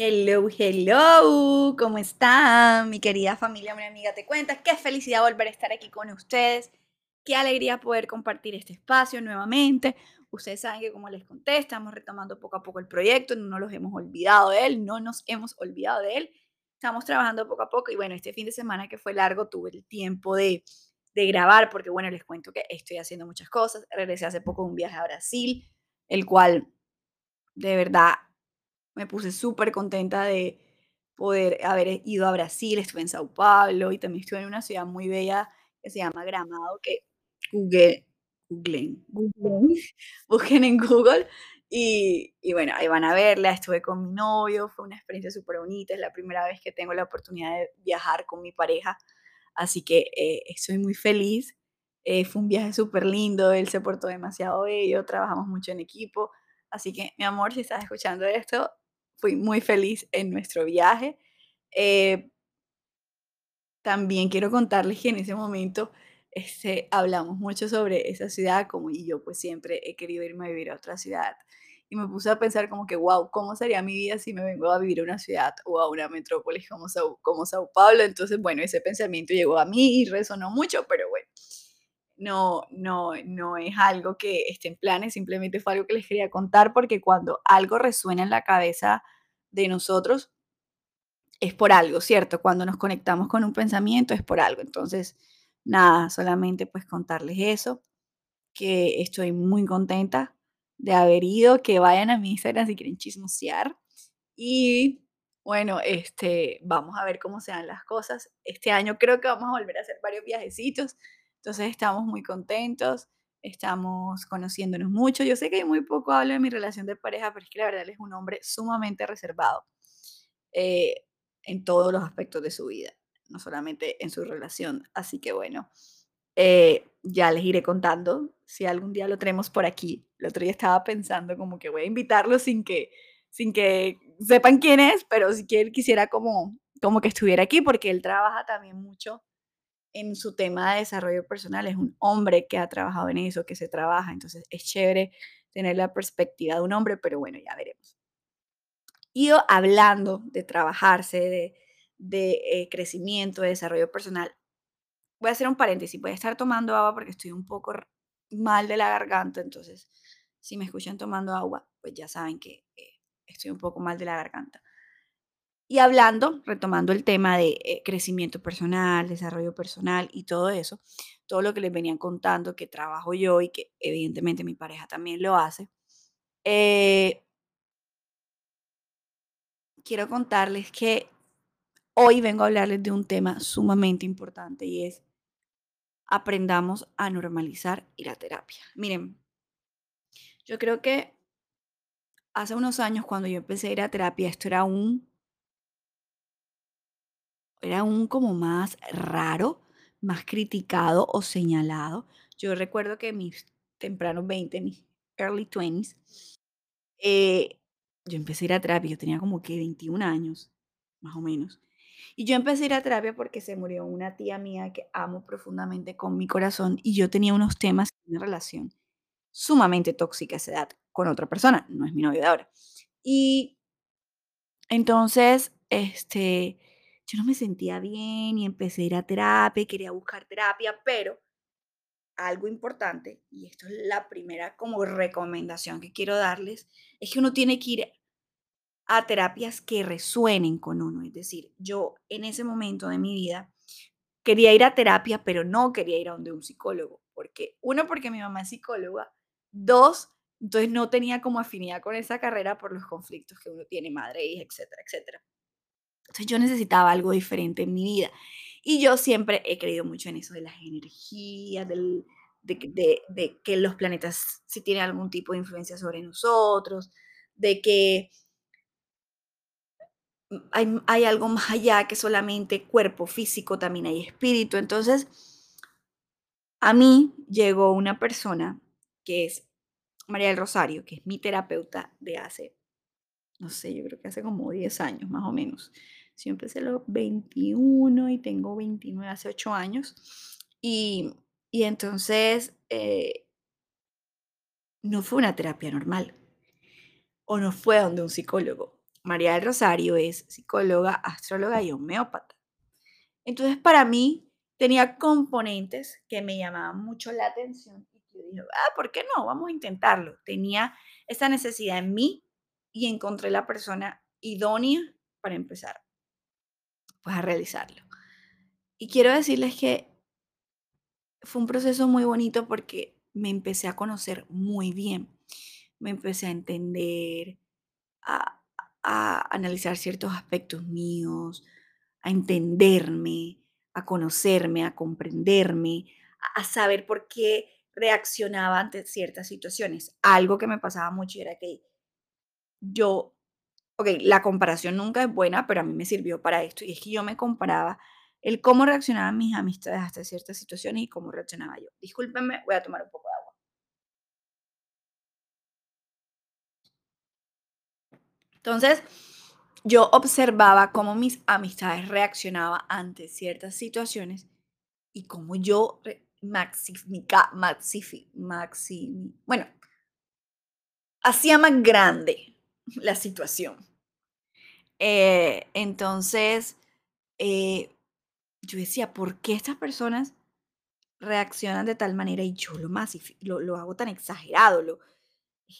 Hello, hello, ¿cómo están? Mi querida familia, mi amiga, te cuenta. Qué felicidad volver a estar aquí con ustedes. Qué alegría poder compartir este espacio nuevamente. Ustedes saben que como les conté, estamos retomando poco a poco el proyecto, no nos hemos olvidado de él, no nos hemos olvidado de él. Estamos trabajando poco a poco y bueno, este fin de semana que fue largo tuve el tiempo de, de grabar porque bueno, les cuento que estoy haciendo muchas cosas. Regresé hace poco de un viaje a Brasil, el cual de verdad me puse súper contenta de poder haber ido a Brasil, estuve en Sao Paulo y también estuve en una ciudad muy bella que se llama Gramado, que google, googleen, googleen, busquen en Google y, y bueno, ahí van a verla, estuve con mi novio, fue una experiencia súper bonita, es la primera vez que tengo la oportunidad de viajar con mi pareja, así que eh, estoy muy feliz. Eh, fue un viaje súper lindo, él se portó demasiado bello, trabajamos mucho en equipo, así que mi amor, si estás escuchando esto, fui muy feliz en nuestro viaje. Eh, también quiero contarles que en ese momento este, hablamos mucho sobre esa ciudad, como y yo pues siempre he querido irme a vivir a otra ciudad. Y me puse a pensar como que, wow, ¿cómo sería mi vida si me vengo a vivir a una ciudad o a una metrópolis como Sao, como Sao Paulo? Entonces, bueno, ese pensamiento llegó a mí y resonó mucho, pero bueno, no, no, no es algo que esté en planes, simplemente fue algo que les quería contar porque cuando algo resuena en la cabeza de nosotros, es por algo, ¿cierto? Cuando nos conectamos con un pensamiento es por algo. Entonces, nada, solamente pues contarles eso, que estoy muy contenta de haber ido, que vayan a mi Instagram si quieren chismosear. Y bueno, este, vamos a ver cómo se dan las cosas. Este año creo que vamos a volver a hacer varios viajecitos. Entonces estamos muy contentos, estamos conociéndonos mucho. Yo sé que muy poco hablo de mi relación de pareja, pero es que la verdad él es un hombre sumamente reservado eh, en todos los aspectos de su vida, no solamente en su relación. Así que bueno, eh, ya les iré contando si algún día lo tenemos por aquí. El otro día estaba pensando como que voy a invitarlo sin que, sin que sepan quién es, pero si quiere, quisiera como, como que estuviera aquí porque él trabaja también mucho en su tema de desarrollo personal, es un hombre que ha trabajado en eso, que se trabaja, entonces es chévere tener la perspectiva de un hombre, pero bueno, ya veremos. Y hablando de trabajarse, de, de eh, crecimiento, de desarrollo personal, voy a hacer un paréntesis, voy a estar tomando agua porque estoy un poco mal de la garganta, entonces si me escuchan tomando agua, pues ya saben que eh, estoy un poco mal de la garganta. Y hablando, retomando el tema de eh, crecimiento personal, desarrollo personal y todo eso, todo lo que les venían contando que trabajo yo y que evidentemente mi pareja también lo hace, eh, quiero contarles que hoy vengo a hablarles de un tema sumamente importante y es aprendamos a normalizar ir a terapia. Miren, yo creo que hace unos años cuando yo empecé a ir a terapia, esto era un era aún como más raro, más criticado o señalado. Yo recuerdo que mis tempranos 20, mis early 20s, eh, yo empecé a ir a terapia, yo tenía como que 21 años, más o menos. Y yo empecé a ir a terapia porque se murió una tía mía que amo profundamente con mi corazón y yo tenía unos temas en una relación sumamente tóxica a esa edad con otra persona, no es mi novio de ahora. Y entonces, este, yo no me sentía bien y empecé a ir a terapia quería buscar terapia, pero algo importante, y esto es la primera como recomendación que quiero darles, es que uno tiene que ir a terapias que resuenen con uno. Es decir, yo en ese momento de mi vida quería ir a terapia, pero no quería ir a donde un psicólogo. Porque, uno, porque mi mamá es psicóloga. Dos, entonces no tenía como afinidad con esa carrera por los conflictos que uno tiene, madre, hija, etcétera, etcétera. Entonces yo necesitaba algo diferente en mi vida. Y yo siempre he creído mucho en eso de las energías, del, de, que los planetas si tienen algún tipo de influencia sobre nosotros, de que hay, hay algo más allá que solamente cuerpo físico, también hay espíritu. Entonces, a mí llegó una persona que es María del Rosario, que es mi terapeuta de hace, no sé, yo creo que hace como 10 años más o menos. Yo empecé a los 21 y tengo 29 hace 8 años. Y, y entonces eh, no fue una terapia normal o no fue donde un psicólogo. María del Rosario es psicóloga, astróloga y homeópata. Entonces, para mí, tenía componentes que me llamaban mucho la atención y yo dije, ah, ¿por qué no? Vamos a intentarlo. Tenía esa necesidad en mí y encontré la persona idónea para empezar pues, a realizarlo. Y quiero decirles que fue un proceso muy bonito porque me empecé a conocer muy bien, me empecé a entender, a, analizar ciertos aspectos míos, a entenderme, a conocerme, a comprenderme, a, a saber por qué reaccionaba ante ciertas situaciones. Algo que me pasaba mucho era que yo ok, la comparación nunca es buena, pero a mí me sirvió para esto. Y es que yo me comparaba el cómo reaccionaban mis amistades hasta ciertas situaciones y cómo reaccionaba yo. Discúlpenme, voy a tomar un poco de agua. Entonces, yo observaba cómo mis amistades reaccionaban ante ciertas situaciones y cómo yo maxi, maxi, bueno, hacía más grande la situación. Eh, entonces, eh, yo decía, ¿por qué estas personas reaccionan de tal manera y yo lo, más, lo, lo hago tan exagerado? Lo,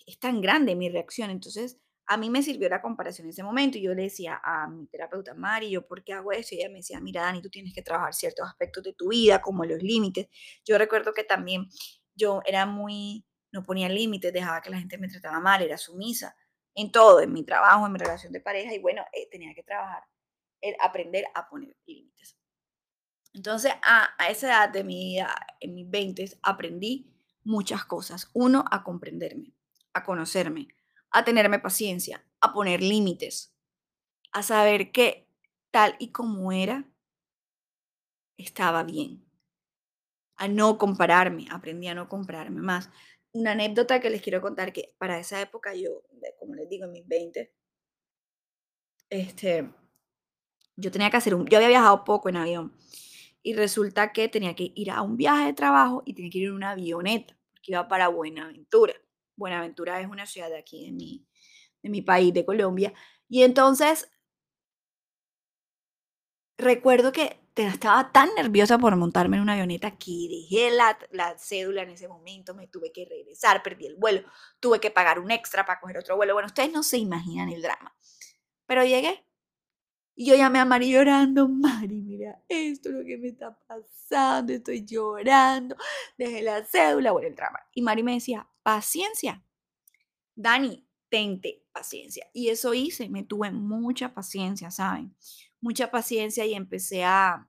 es tan grande mi reacción. Entonces, a mí me sirvió la comparación en ese momento y yo le decía a mi terapeuta Mari, yo, ¿por qué hago eso? Y ella me decía, mira, Dani, tú tienes que trabajar ciertos aspectos de tu vida, como los límites. Yo recuerdo que también yo era muy, no ponía límites, dejaba que la gente me trataba mal, era sumisa en todo, en mi trabajo, en mi relación de pareja, y bueno, eh, tenía que trabajar, el aprender a poner límites. Entonces, a, a, esa edad de mi vida, en mis 20, aprendí muchas cosas. Uno, a comprenderme, a conocerme, a tenerme paciencia, a poner límites, a saber que tal y como era, estaba bien. A no compararme, aprendí a no compararme más una anécdota que les quiero contar que para esa época yo, como les digo, en mis 20, este, yo tenía que hacer un, yo había viajado poco en avión y resulta que tenía que ir a un viaje de trabajo y tenía que ir en una avioneta porque iba para Buenaventura. Buenaventura es una ciudad de aquí, de mi, de mi país, de Colombia. Y entonces, recuerdo que estaba tan nerviosa por montarme en una avioneta que dejé la, la, cédula en ese momento, me tuve que regresar, perdí el vuelo, tuve que pagar un extra para coger otro vuelo. Bueno, ustedes no se imaginan el drama. Pero llegué y yo llamé a Mari llorando, Mari, mira, esto es lo que me está pasando, estoy llorando, dejé la cédula, bueno, el drama. Y Mari me decía, paciencia, Dani, tente paciencia. Y eso hice, me tuve mucha paciencia, ¿saben? Mucha paciencia y empecé a,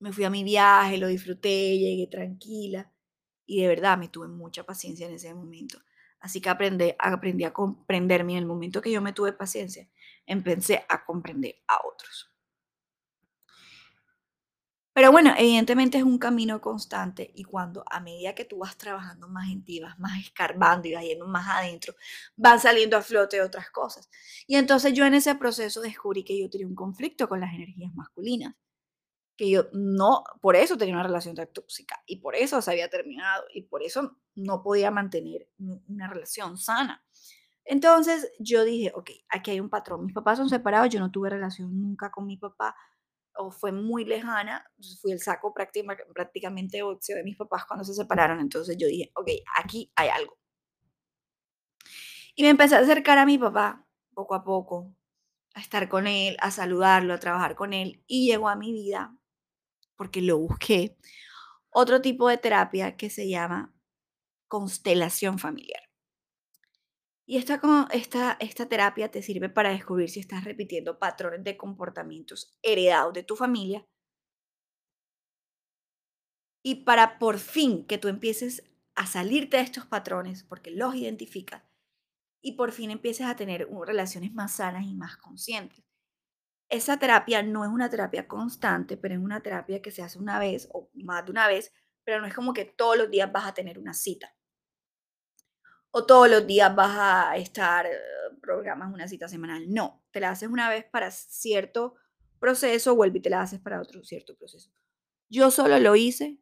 me fui a mi viaje, lo disfruté, llegué tranquila y de verdad me tuve mucha paciencia en ese momento. Así que aprendí, aprendí a comprenderme en el momento que yo me tuve paciencia, empecé a comprender a otros. Pero bueno, evidentemente es un camino constante y cuando a medida que tú vas trabajando más en ti, vas más escarbando y vas yendo más adentro, van saliendo a flote otras cosas. Y entonces yo en ese proceso descubrí que yo tenía un conflicto con las energías masculinas, que yo no, por eso tenía una relación tan tóxica y por eso se había terminado y por eso no podía mantener una relación sana. Entonces yo dije, ok, aquí hay un patrón. Mis papás son separados, yo no tuve relación nunca con mi papá o fue muy lejana, fui el saco prácticamente de de mis papás cuando se separaron, entonces yo dije, ok, aquí hay algo. Y me empecé a acercar a mi papá poco a poco, a estar con él, a saludarlo, a trabajar con él, y llegó a mi vida, porque lo busqué, otro tipo de terapia que se llama constelación familiar. Y esta, esta, esta terapia te sirve para descubrir si estás repitiendo patrones de comportamientos heredados de tu familia y para por fin que tú empieces a salirte de estos patrones porque los identificas y por fin empieces a tener relaciones más sanas y más conscientes. Esa terapia no es una terapia constante, pero es una terapia que se hace una vez o más de una vez, pero no es como que todos los días vas a tener una cita o todos los días vas a estar, eh, programas una cita semanal. No, te la haces una vez para cierto proceso, vuelve y te la haces para otro cierto proceso. Yo solo lo hice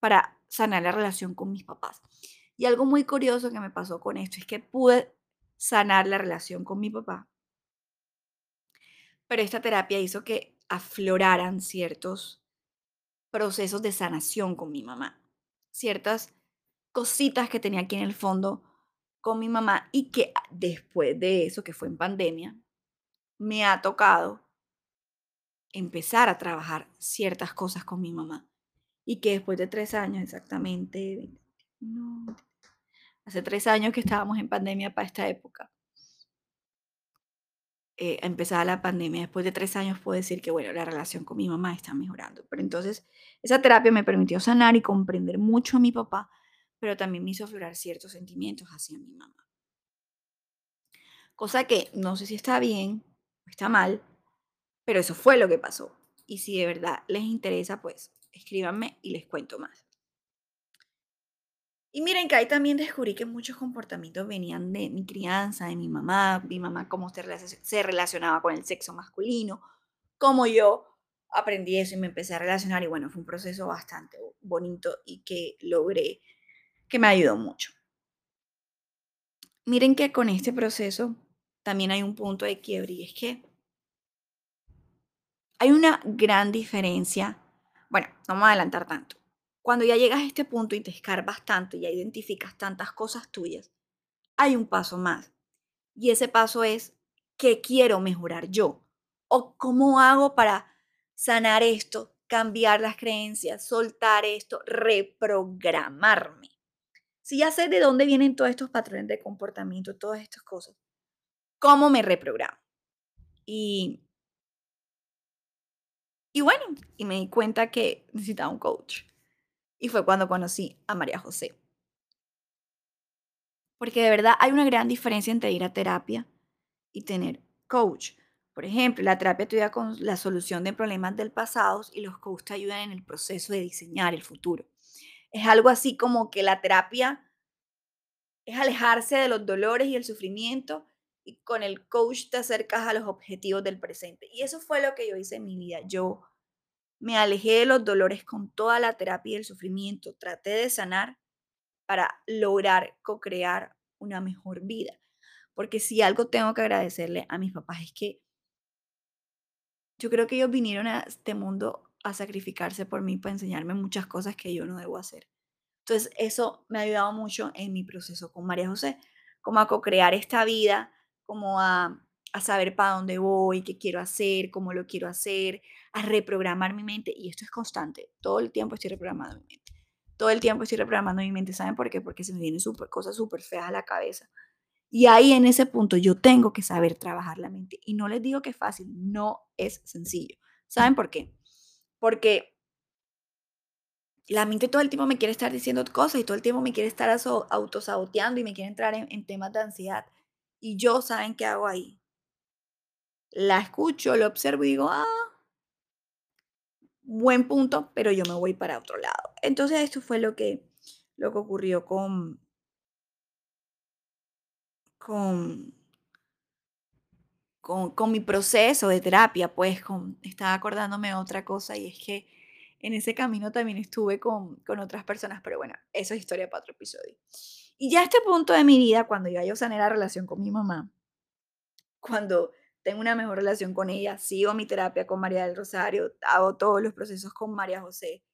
para sanar la relación con mis papás. Y algo muy curioso que me pasó con esto es que pude sanar la relación con mi papá pero esta terapia hizo que afloraran ciertos procesos de sanación con mi mamá, ciertas cositas que tenía aquí en el fondo con mi mamá y que después de eso, que fue en pandemia, me ha tocado empezar a trabajar ciertas cosas con mi mamá. Y que después de tres años exactamente, hace tres años que estábamos en pandemia para esta época, eh, empezada la pandemia, después de tres años puedo decir que, bueno, la relación con mi mamá está mejorando. Pero entonces, esa terapia me permitió sanar y comprender mucho a mi papá, pero también me hizo aflorar ciertos sentimientos hacia mi mamá. Cosa que no sé si está bien o está mal, pero eso fue lo que pasó. Y si de verdad les interesa, pues escríbanme y les cuento más. Y miren que ahí también descubrí que muchos comportamientos venían de mi crianza, de mi mamá, mi mamá cómo se relacionaba con el sexo masculino, cómo yo aprendí eso y me empecé a relacionar y bueno, fue un proceso bastante bonito y que logré, que me ayudó mucho. Miren que con este proceso también hay un punto de quiebre y es que hay una gran diferencia. Bueno, no me a adelantar tanto cuando ya llegas a este punto y te escarbas tanto y ya identificas tantas cosas tuyas, hay un paso más. Y ese paso es, ¿qué quiero mejorar yo? ¿O cómo hago para sanar esto, cambiar las creencias, soltar esto, reprogramarme? Si ya sé de dónde vienen todos estos patrones de comportamiento, todas estas cosas, ¿cómo me reprogramo? Y, bueno, y me di cuenta que necesitaba un coach. Y fue cuando conocí a María José. Porque de verdad hay una gran diferencia entre ir a terapia y tener coach. Por ejemplo, la terapia te ayuda con la solución de problemas del pasado y los coaches te ayudan en el proceso de diseñar el futuro. Es algo así como que la terapia es alejarse de los dolores y el sufrimiento y con el coach te acercas a los objetivos del presente. Y eso fue lo que yo hice en mi vida. Yo me alejé de los dolores con toda la terapia y el sufrimiento. Traté de sanar para lograr co-crear una mejor vida. Porque si algo tengo que agradecerle a mis papás es que yo creo que ellos vinieron a este mundo a sacrificarse por mí para enseñarme muchas cosas que yo no debo hacer. Entonces, eso me ha ayudado mucho en mi proceso con María José, como a co-crear esta vida, como a a saber para dónde voy, qué quiero hacer, cómo lo quiero hacer, a reprogramar mi mente. Y esto es constante. Todo el tiempo estoy reprogramando mi mente. Todo el tiempo estoy reprogramando mi mente. ¿Saben por qué? Porque se me vienen super, cosas súper feas a la cabeza. Y ahí en ese punto yo tengo que saber trabajar la mente. Y no les digo que es fácil, no es sencillo. ¿Saben por qué? Porque la mente todo el tiempo me quiere estar diciendo cosas y todo el tiempo me quiere estar autosaboteando y me quiere entrar en, temas de ansiedad. Y yo, ¿saben qué hago ahí? la escucho, lo observo y digo, ah, buen punto, pero yo me voy para otro lado. Entonces esto fue lo que, lo que ocurrió con, con, con, mi proceso de terapia, pues con, estaba acordándome otra cosa y es que en ese camino también estuve con, con otras personas, pero bueno, eso es historia para otro episodio. Y ya a este punto de mi vida, cuando ya yo sané la relación con mi mamá, cuando tengo una mejor relación con ella, sigo mi terapia con María del Rosario, hago todos los procesos con María José,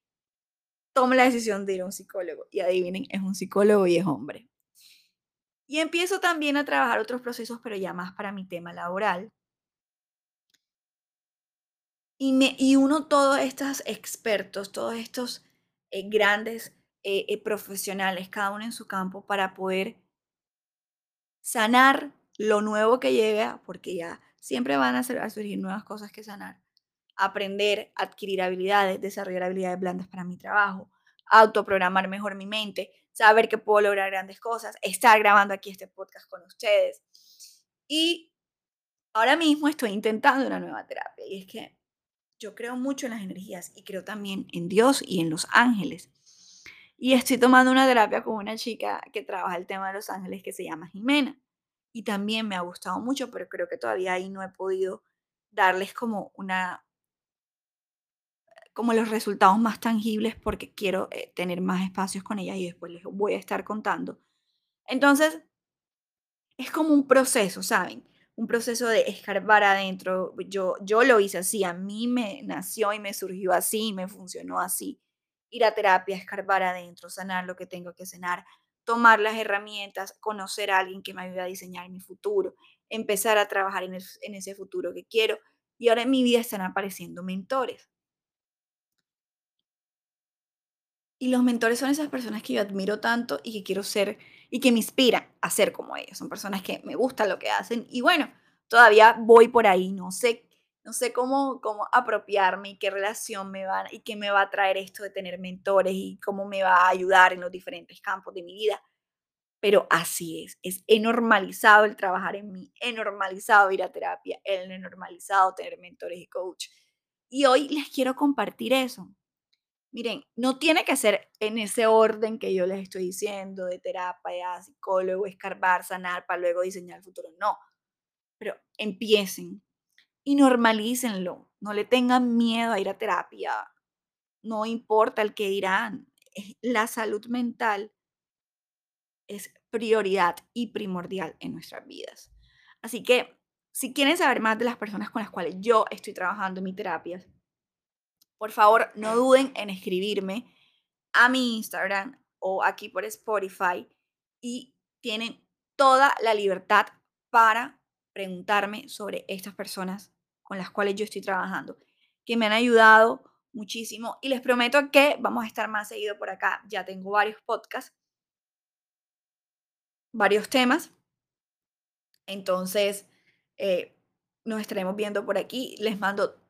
tomo la decisión de ir a un psicólogo y adivinen, es un psicólogo y es hombre. Y empiezo también a trabajar otros procesos, pero ya más para mi tema laboral. Y, uno todos estos expertos, todos estos eh, grandes eh, eh, profesionales, cada uno en su campo, para poder sanar lo nuevo que llega, porque ya siempre van a, surgir nuevas cosas que sanar. Aprender, adquirir habilidades, desarrollar habilidades blandas para mi trabajo, autoprogramar mejor mi mente, saber que puedo lograr grandes cosas, estar grabando aquí este podcast con ustedes. Y ahora mismo estoy intentando una nueva terapia y es que yo creo mucho en las energías y creo también en Dios y en los ángeles. Y estoy tomando una terapia con una chica que trabaja el tema de los ángeles que se llama Jimena y también me ha gustado mucho, pero creo que todavía ahí no he podido darles como una como los resultados más tangibles porque quiero eh, tener más espacios con ellas y después les voy a estar contando. Entonces, es como un proceso, ¿saben? un proceso de escarbar adentro. Yo, yo lo hice así, a mí me nació y me surgió así, me funcionó así. Ir a terapia, escarbar adentro, sanar lo que tengo que sanar, tomar las herramientas, conocer a alguien que me ayude a diseñar mi futuro, empezar a trabajar en, en ese futuro que quiero. Y ahora en mi vida están apareciendo mentores. Y los mentores son esas personas que yo admiro tanto y que quiero ser y que me inspiran a ser como ellos. Son personas que me gusta lo que hacen y bueno, todavía voy por ahí, no sé, no sé cómo, cómo apropiarme y qué relación me va y qué me va a traer esto de tener mentores y cómo me va a ayudar en los diferentes campos de mi vida. Pero así es, es normalizado el trabajar en mí, he normalizado ir a terapia, he normalizado tener mentores y coach. Y hoy les quiero compartir eso, Miren, no tiene que ser en ese orden que yo les estoy diciendo, de terapia, psicólogo, escarbar, sanar, para luego diseñar el futuro. No, pero empiecen y normalícenlo. No le tengan miedo a ir a terapia. No importa el que dirán. La salud mental es prioridad y primordial en nuestras vidas. Así que, si quieren saber más de las personas con las cuales yo estoy trabajando en mi terapia, por favor, no duden en escribirme a mi Instagram o aquí por Spotify y tienen toda la libertad para preguntarme sobre estas personas con las cuales yo estoy trabajando, que me han ayudado muchísimo y les prometo que vamos a estar más seguido por acá. Ya tengo varios podcasts, varios temas. Entonces, eh, nos estaremos viendo por aquí. Les mando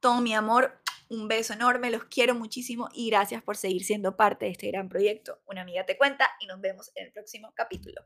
todo mi amor, un beso enorme, los quiero muchísimo y gracias por seguir siendo parte de este gran proyecto. Una amiga te cuenta y nos vemos en el próximo capítulo.